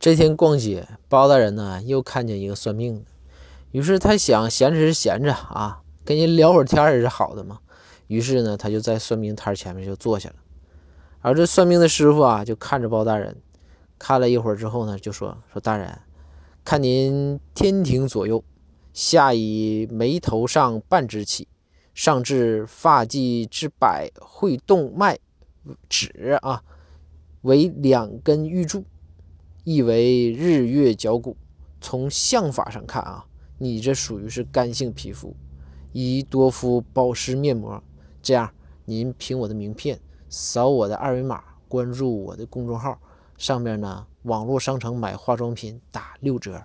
这天逛街，包大人呢又看见一个算命的，于是他想闲着是闲着啊，跟人聊会儿天也是好的嘛。于是呢，他就在算命摊前面就坐下了。而这算命的师傅啊，就看着包大人，看了一会儿之后呢，就说：“说大人，看您天庭左右，下以眉头上半支起，上至发际之百会动脉指啊，为两根玉柱。”意为日月脚骨，从相法上看啊，你这属于是干性皮肤，宜多敷保湿面膜。这样，您凭我的名片，扫我的二维码，关注我的公众号，上面呢，网络商城买化妆品打六折。